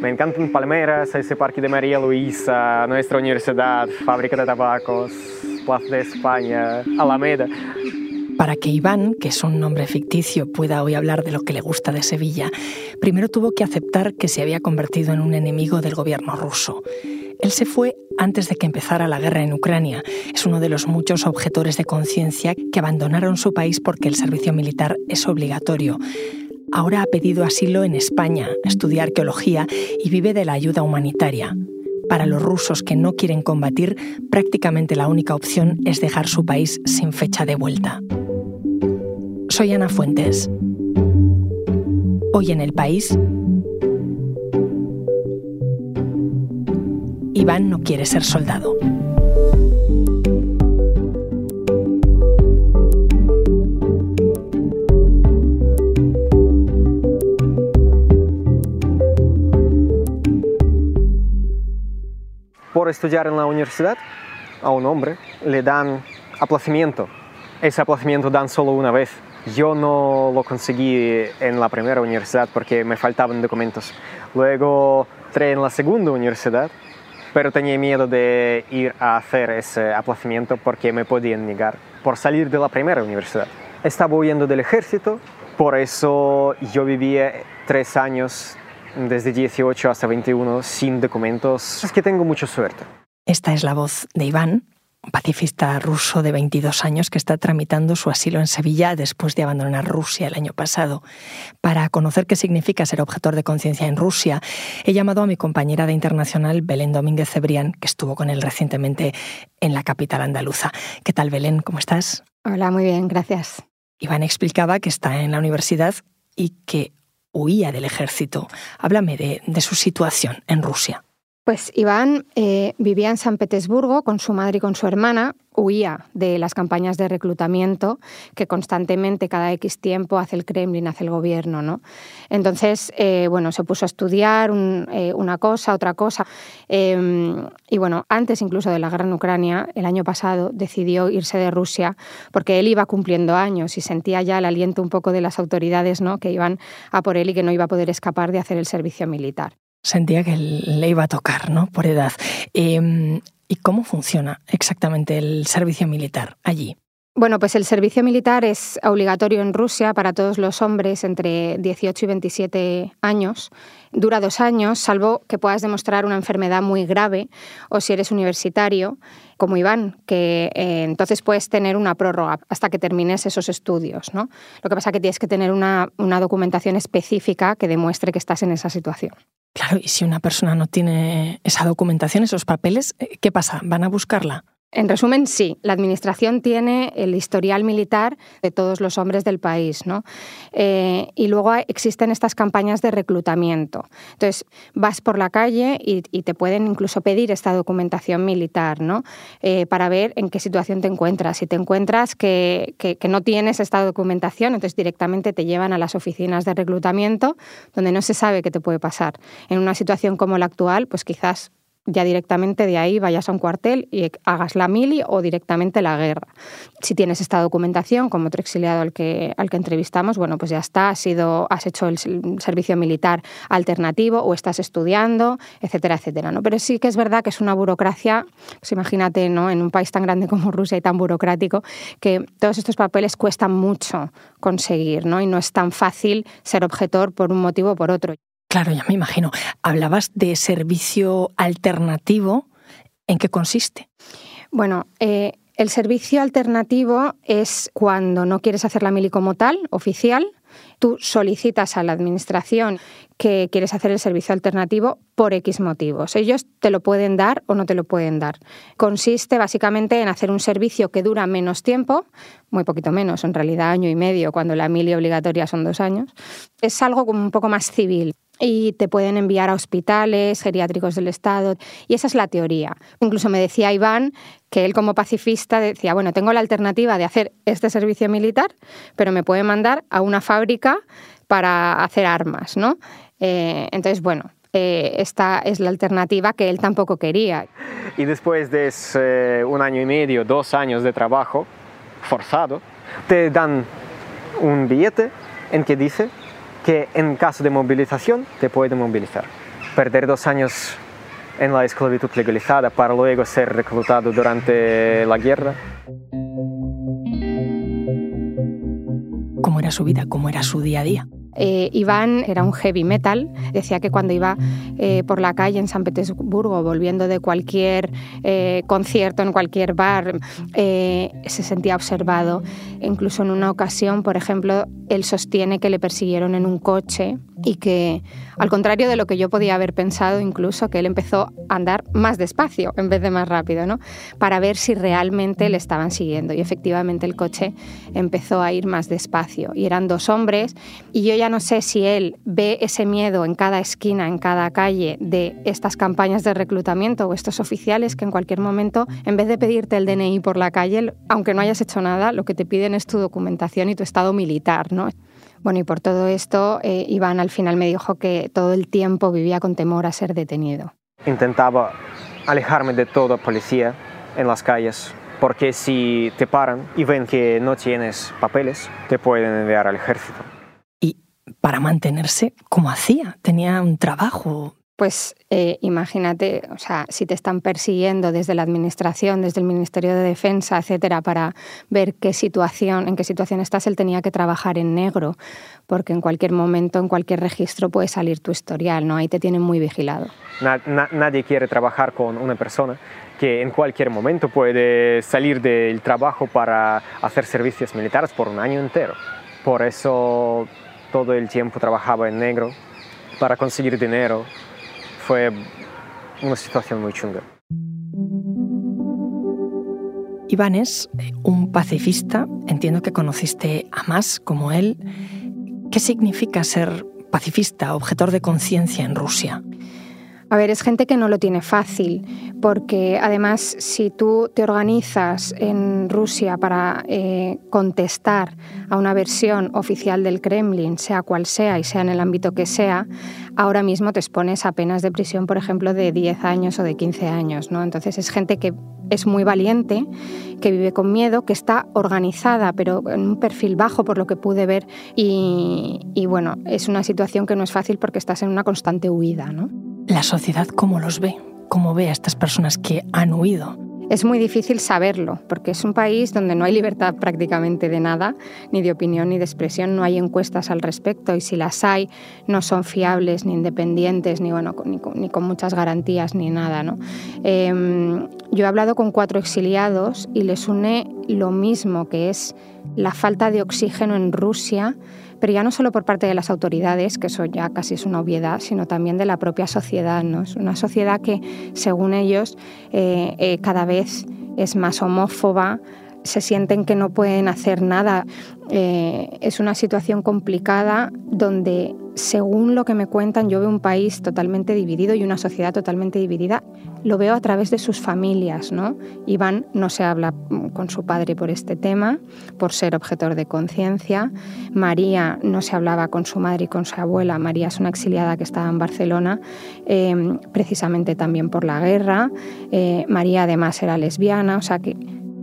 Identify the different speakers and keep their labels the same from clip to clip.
Speaker 1: Me encantan Palmeras, ese parque de María Luisa, nuestra universidad, fábrica de tabacos, Plaza de España, Alameda.
Speaker 2: Para que Iván, que es un nombre ficticio, pueda hoy hablar de lo que le gusta de Sevilla, primero tuvo que aceptar que se había convertido en un enemigo del gobierno ruso. Él se fue antes de que empezara la guerra en Ucrania. Es uno de los muchos objetores de conciencia que abandonaron su país porque el servicio militar es obligatorio. Ahora ha pedido asilo en España, estudia arqueología y vive de la ayuda humanitaria. Para los rusos que no quieren combatir, prácticamente la única opción es dejar su país sin fecha de vuelta. Soy Ana Fuentes. Hoy en el país, Iván no quiere ser soldado.
Speaker 1: Por estudiar en la universidad, a un hombre le dan aplazamiento. Ese aplazamiento dan solo una vez. Yo no lo conseguí en la primera universidad porque me faltaban documentos. Luego entré en la segunda universidad, pero tenía miedo de ir a hacer ese aplazamiento porque me podían negar por salir de la primera universidad. Estaba huyendo del ejército, por eso yo vivía tres años, desde 18 hasta 21, sin documentos. Es que tengo mucha suerte.
Speaker 2: Esta es la voz de Iván, un pacifista ruso de 22 años que está tramitando su asilo en Sevilla después de abandonar Rusia el año pasado. Para conocer qué significa ser objetor de conciencia en Rusia, he llamado a mi compañera de internacional, Belén Domínguez Cebrián, que estuvo con él recientemente en la capital andaluza. ¿Qué tal, Belén? ¿Cómo estás?
Speaker 3: Hola, muy bien, gracias.
Speaker 2: Iván explicaba que está en la universidad y que huía del ejército. Háblame de, de su situación en Rusia.
Speaker 3: Pues Iván eh, vivía en San Petersburgo con su madre y con su hermana, huía de las campañas de reclutamiento que constantemente cada X tiempo hace el Kremlin, hace el gobierno. ¿no? Entonces, eh, bueno, se puso a estudiar eh, una cosa, otra cosa. Em, y bueno, antes incluso de la guerra en Ucrania, el año pasado decidió irse de Rusia porque él iba cumpliendo años y sentía ya el aliento un poco de las autoridades ¿no? que iban a por él y que no iba a poder escapar de hacer el servicio militar
Speaker 2: sentía que le iba a tocar, ¿no? Por edad. Em, ¿Y cómo funciona exactamente el servicio militar allí?
Speaker 3: Bueno, pues el servicio militar es obligatorio en Rusia para todos los hombres entre 18 y 27 años. Dura dos años, salvo que puedas demostrar una enfermedad muy grave o si eres universitario, como Iván, que eh, entonces puedes tener una prórroga hasta que termines esos estudios. ¿no? Lo que pasa es que tienes que tener una, una documentación específica que demuestre que estás en esa situación.
Speaker 2: Claro, y si una persona no tiene esa documentación, esos papeles, eh, ¿qué pasa? ¿Van a buscarla?
Speaker 3: En resumen, sí. La Administración tiene el historial militar de todos los hombres del país, ¿no? Eh, y luego existen estas campañas de reclutamiento. Entonces, vas por la calle y, te pueden incluso pedir esta documentación militar, ¿no? Eh, para ver en qué situación te encuentras. Si te encuentras que, que no tienes esta documentación, entonces directamente te llevan a las oficinas de reclutamiento, donde no se sabe qué te puede pasar. En una situación como la actual, pues quizás ya directamente de ahí vayas a un cuartel y hagas la mili o directamente la guerra. Si tienes esta documentación, como otro exiliado al que, al que entrevistamos, bueno, pues ya está, has, sido, has hecho el servicio militar alternativo o estás estudiando, etcétera, etcétera. ¿no? Pero sí que es verdad que es una burocracia, pues imagínate, ¿no? en un país tan grande como Rusia y tan burocrático, que todos estos papeles cuestan mucho conseguir ¿no? y no es tan fácil ser objetor por un motivo o por otro.
Speaker 2: Claro, ya me imagino. Hablabas de servicio alternativo. ¿En qué consiste?
Speaker 3: Bueno, eh, el servicio alternativo es cuando no quieres hacer la mili como tal, oficial, tú solicitas a la administración que quieres hacer el servicio alternativo por X motivos. Ellos te lo pueden dar o no te lo pueden dar. Consiste básicamente en hacer un servicio que dura menos tiempo, muy poquito menos, en realidad año y medio, cuando la mili obligatoria son dos años. Es algo como un poco más civil y te pueden enviar a hospitales geriátricos del Estado. Y esa es la teoría. Incluso me decía Iván que él como pacifista decía, bueno, tengo la alternativa de hacer este servicio militar, pero me puede mandar a una fábrica para hacer armas, ¿no? Eh, entonces, bueno, eh, esta es la alternativa que él tampoco quería.
Speaker 1: Y después de ese, un año y medio, dos años de trabajo forzado, te dan un billete en que dice que en caso de movilización te puede movilizar. Perder dos años en la esclavitud legalizada para luego ser reclutado durante la guerra.
Speaker 2: ¿Cómo era su vida? ¿Cómo era su día a día?
Speaker 3: Eh, Iván era un heavy metal, decía que cuando iba eh, por la calle en San Petersburgo, volviendo de cualquier eh, concierto, en cualquier bar, se sentía observado. Incluso en una ocasión, por ejemplo, él sostiene que le persiguieron en un coche y que, al contrario de lo que yo podía haber pensado, incluso que él empezó a andar más despacio en vez de más rápido, ¿no? Para ver si realmente le estaban siguiendo. Y efectivamente el coche empezó a ir más despacio. Y eran dos hombres y yo ya no sé si él ve ese miedo en cada esquina, en cada calle de estas campañas de reclutamiento o estos oficiales que en cualquier momento, en vez de pedirte el DNI por la calle, aunque no hayas hecho nada, lo que te piden es tu documentación y tu estado militar, ¿no? Bueno, y por todo esto, eh, Iván al final me dijo que todo el tiempo vivía con temor a ser detenido.
Speaker 1: Intentaba alejarme de toda policía en las calles, porque si te paran y ven que no tienes papeles, te pueden enviar al ejército.
Speaker 2: ¿Y para mantenerse, cómo hacía? ¿Tenía un trabajo?
Speaker 3: pues eh, imagínate, o sea, si te están persiguiendo desde la administración, desde el Ministerio de Defensa, etcétera, para ver qué situación, en qué situación estás, él tenía que trabajar en negro, porque en cualquier momento, en cualquier registro puede salir tu historial, ¿no? Ahí te tienen muy vigilado.
Speaker 1: nadie quiere trabajar con una persona que en cualquier momento puede salir del trabajo para hacer servicios militares por un año entero. Por eso todo el tiempo trabajaba en negro para conseguir dinero fue una situación muy chunga.
Speaker 2: Iván es un pacifista, entiendo que conociste a más como él. ¿Qué significa ser pacifista, objetor de conciencia en Rusia?
Speaker 3: A ver, es gente que no lo tiene fácil, porque además si tú te organizas en Rusia para eh, contestar a una versión oficial del Kremlin, sea cual sea y sea en el ámbito que sea, ahora mismo te expones a penas de prisión, por ejemplo, de 10 años o de 15 años. ¿no? Entonces es gente que es muy valiente, que vive con miedo, que está organizada, pero en un perfil bajo por lo que pude ver. Y, y bueno, es una situación que no es fácil porque estás en una constante huida. ¿no?
Speaker 2: la sociedad cómo los ve, cómo ve a estas personas que han huido.
Speaker 3: Es muy difícil saberlo, porque es un país donde no hay libertad prácticamente de nada, ni de opinión ni de expresión, no hay encuestas al respecto y si las hay no son fiables ni independientes, ni, bueno, ni, con, muchas garantías ni nada. ¿no? Em, yo he hablado con cuatro exiliados y les une lo mismo, que es la falta de oxígeno en Rusia pero ya no solo por parte de las autoridades, que eso ya casi es una obviedad, sino también de la propia sociedad. ¿no? Es una sociedad que, según ellos, eh, eh, cada vez es más homófoba, se sienten que no pueden hacer nada. Eh, es una situación complicada donde, según lo que me cuentan, yo veo un país totalmente dividido y una sociedad totalmente dividida. Lo veo a través de sus familias. ¿no? Iván no se habla con su padre por este tema, por ser objetor de conciencia. María no se hablaba con su madre y con su abuela. María es una exiliada que estaba en Barcelona, eh, precisamente también por la guerra. Eh, María además era lesbiana, o sea que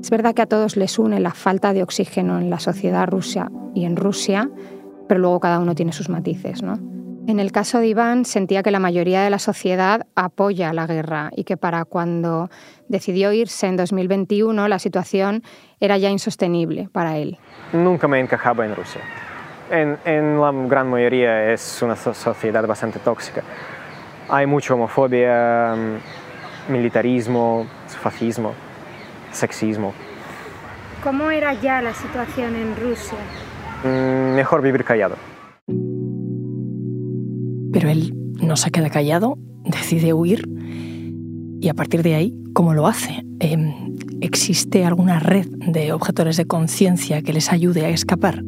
Speaker 3: es verdad que a todos les une la falta de oxígeno en la sociedad rusa y en Rusia, pero luego cada uno tiene sus matices, ¿no? En el caso de Iván sentía que la mayoría de la sociedad apoya la guerra y que para cuando decidió irse en 2021 la situación era ya insostenible para él.
Speaker 1: Nunca me encajaba en Rusia. En, en la gran mayoría es una sociedad bastante tóxica. Hay mucha homofobia, militarismo, fascismo sexismo.
Speaker 3: ¿Cómo era ya la situación en Rusia?
Speaker 1: Mm, mejor vivir callado.
Speaker 2: Pero él no se queda callado, decide huir y a partir de ahí, ¿cómo lo hace? Em, ¿Existe alguna red de objetores de conciencia que les ayude a escapar?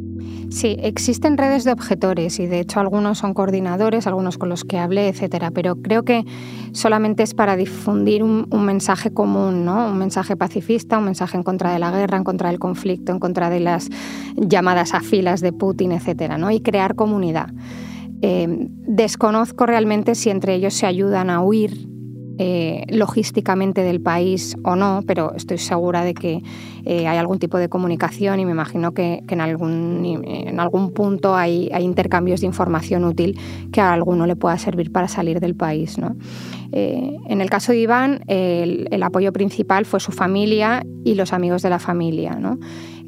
Speaker 3: Sí, existen redes de objetores y de hecho algunos son coordinadores, algunos con los que hablé, etcétera, pero creo que solamente es para difundir un, mensaje común, ¿no? Un mensaje pacifista, un mensaje en contra de la guerra, en contra del conflicto, en contra de las llamadas a filas de Putin, etcétera, ¿no? Y crear comunidad. Eh, desconozco realmente si entre ellos se ayudan a huir eh, logísticamente del país o no, pero estoy segura de que eh, hay algún tipo de comunicación y me imagino que, en, algún, en algún punto hay, hay, intercambios de información útil que a alguno le pueda servir para salir del país. ¿no? Eh, en el caso de Iván, el, apoyo principal fue su familia y los amigos de la familia, ¿no?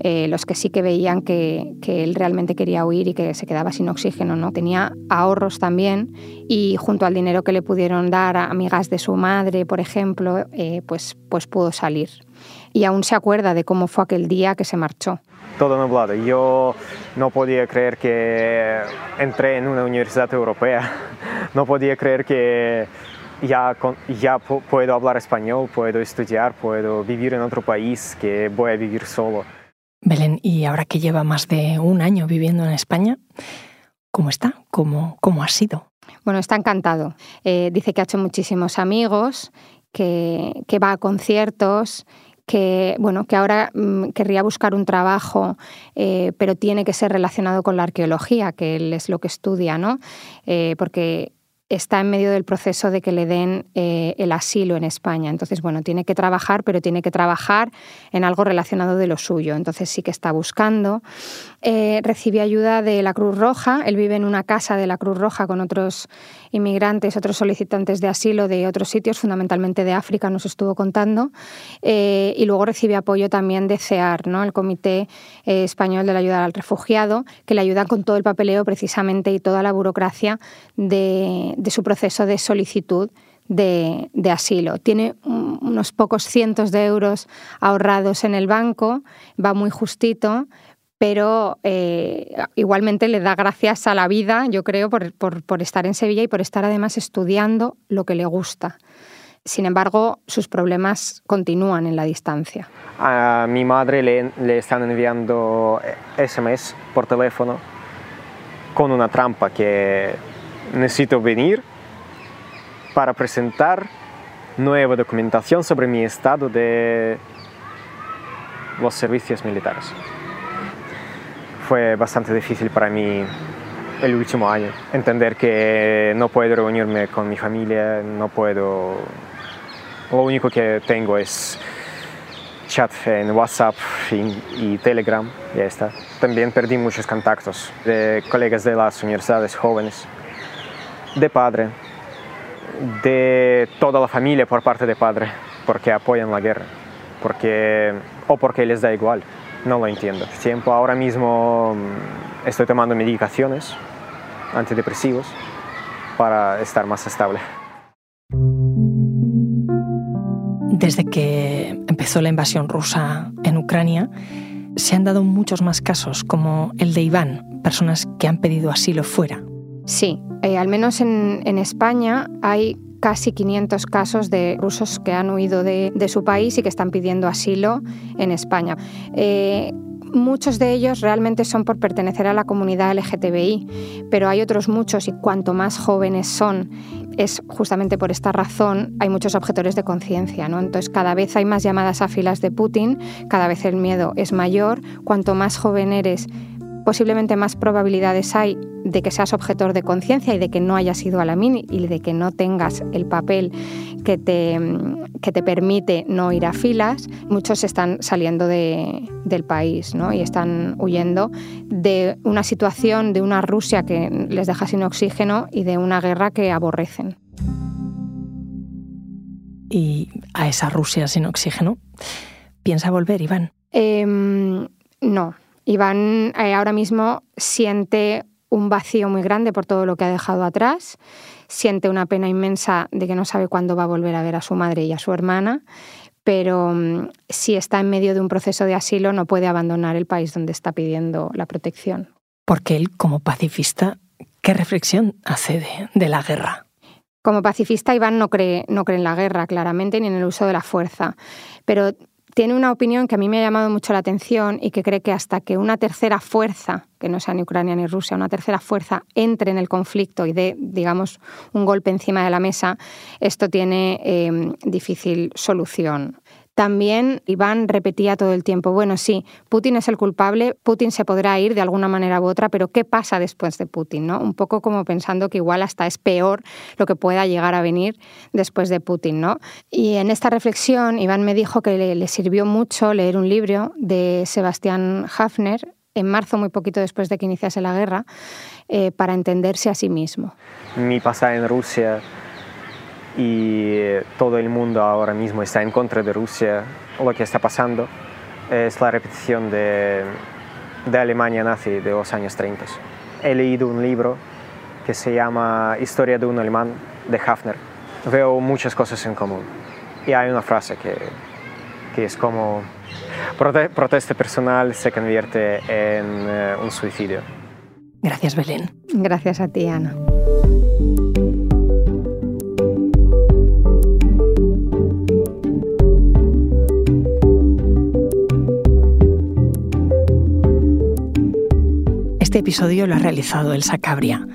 Speaker 3: Eh, los que sí que veían que, él realmente quería huir y que se quedaba sin oxígeno. ¿no? Tenía ahorros también y junto al dinero que le pudieron dar a amigas de su madre, por ejemplo, eh, pues, pues pudo salir. Y aún se acuerda de cómo fue aquel día que se marchó
Speaker 1: todo nublado. Yo no podía creer que entré en una universidad europea. No podía creer que ya, ya puedo hablar español, puedo estudiar, puedo vivir en otro país, que voy a vivir solo.
Speaker 2: Belén, y ahora que lleva más de un año viviendo en España, ¿cómo está? ¿Cómo, cómo ha sido?
Speaker 3: Bueno, está encantado. Eh, dice que ha hecho muchísimos amigos, que, que va a conciertos que, bueno, que ahora mm, querría buscar un trabajo, eh, pero tiene que ser relacionado con la arqueología, que él es lo que estudia, ¿no? Eh, porque está en medio del proceso de que le den eh, el asilo en España. Entonces, bueno, tiene que trabajar, pero tiene que trabajar en algo relacionado de lo suyo. Entonces sí que está buscando. Eh, recibe ayuda de la Cruz Roja. Él vive en una casa de la Cruz Roja con otros inmigrantes, otros solicitantes de asilo de otros sitios, fundamentalmente de África, nos estuvo contando. Eh, y luego recibe apoyo también de CEAR, ¿no? el Comité Español de la Ayuda al Refugiado, que le ayuda con todo el papeleo precisamente y toda la burocracia de de su proceso de solicitud de, asilo. Tiene unos pocos cientos de euros ahorrados en el banco, va muy justito, pero eh, igualmente le da gracias a la vida, yo creo, por, estar en Sevilla y por estar además estudiando lo que le gusta. Sin embargo, sus problemas continúan en la distancia.
Speaker 1: A mi madre le, le están enviando SMS por teléfono con una trampa que necesito venir para presentar nueva documentación sobre mi estado de los servicios militares. Fue bastante difícil para mí el último año entender que no puedo reunirme con mi familia, no puedo... Lo único que tengo es chat en WhatsApp y, Telegram, ya está. También perdí muchos contactos de colegas de las universidades jóvenes de padre, de toda la familia por parte de padre, porque apoyan la guerra, porque, o porque les da igual, no lo entiendo. Tiempo ahora mismo mm, estoy tomando medicaciones antidepresivos para estar más estable.
Speaker 2: Desde que empezó la invasión rusa en Ucrania, se han dado muchos más casos, como el de Iván, personas que han pedido asilo fuera.
Speaker 3: Sí, eh, al menos en, España hay casi 500 casos de rusos que han huido de, su país y que están pidiendo asilo en España. Eh, muchos de ellos realmente son por pertenecer a la comunidad LGTBI, pero hay otros muchos y cuanto más jóvenes son, es justamente por esta razón hay muchos objetores de conciencia. ¿no? Entonces cada vez hay más llamadas a filas de Putin, cada vez el miedo es mayor, cuanto más joven eres, posiblemente más probabilidades hay de que seas objetor de conciencia y de que no hayas ido a la mini y de que no tengas el papel que te, que te permite no ir a filas, muchos están saliendo del país ¿no? y están huyendo de una situación, de una Rusia que les deja sin oxígeno y de una guerra que aborrecen.
Speaker 2: ¿Y a esa Rusia sin oxígeno piensa volver, Iván?
Speaker 3: Em, no. Iván eh, ahora mismo siente un vacío muy grande por todo lo que ha dejado atrás, siente una pena inmensa de que no sabe cuándo va a volver a ver a su madre y a su hermana, pero mm, si está en medio de un proceso de asilo no puede abandonar el país donde está pidiendo la protección.
Speaker 2: Porque él, como pacifista, ¿qué reflexión hace de, la guerra?
Speaker 3: Como pacifista, Iván no cree, no cree en la guerra, claramente, ni en el uso de la fuerza, pero tiene una opinión que a mí me ha llamado mucho la atención y que cree que hasta que una tercera fuerza, que no sea ni Ucrania ni Rusia, una tercera fuerza entre en el conflicto y dé, digamos, un golpe encima de la mesa, esto tiene em, difícil solución. También Iván repetía todo el tiempo, bueno, sí, Putin es el culpable, Putin se podrá ir de alguna manera u otra, pero ¿qué pasa después de Putin? ¿no? Un poco como pensando que igual hasta es peor lo que pueda llegar a venir después de Putin. ¿no? Y en esta reflexión Iván me dijo que le, sirvió mucho leer un libro de Sebastián Hafner, en marzo, muy poquito después de que iniciase la guerra, eh, para entenderse a sí mismo.
Speaker 1: Mi pasada en Rusia y todo el mundo ahora mismo está en contra de Rusia, lo que está pasando es la repetición de, de Alemania nazi de los años 30. He leído un libro que se llama Historia de un alemán de Hafner. Veo muchas cosas en común. Y hay una frase que, que es como protesta personal se convierte en eh, un suicidio.
Speaker 2: Gracias, Belén.
Speaker 3: Gracias a ti, Ana.
Speaker 2: Episodio lo ha realizado Elsa Cabria.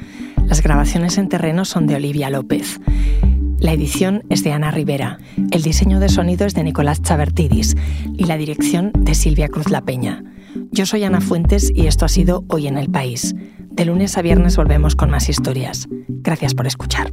Speaker 2: Las grabaciones en terreno son de Olivia López. La edición es de Ana Rivera, el diseño de sonido es de Nicolás Chavertidis y la dirección de Silvia Cruz La Peña. Yo soy Ana Fuentes y esto ha sido Hoy en el País. De lunes a viernes volvemos con más historias. Gracias por escuchar.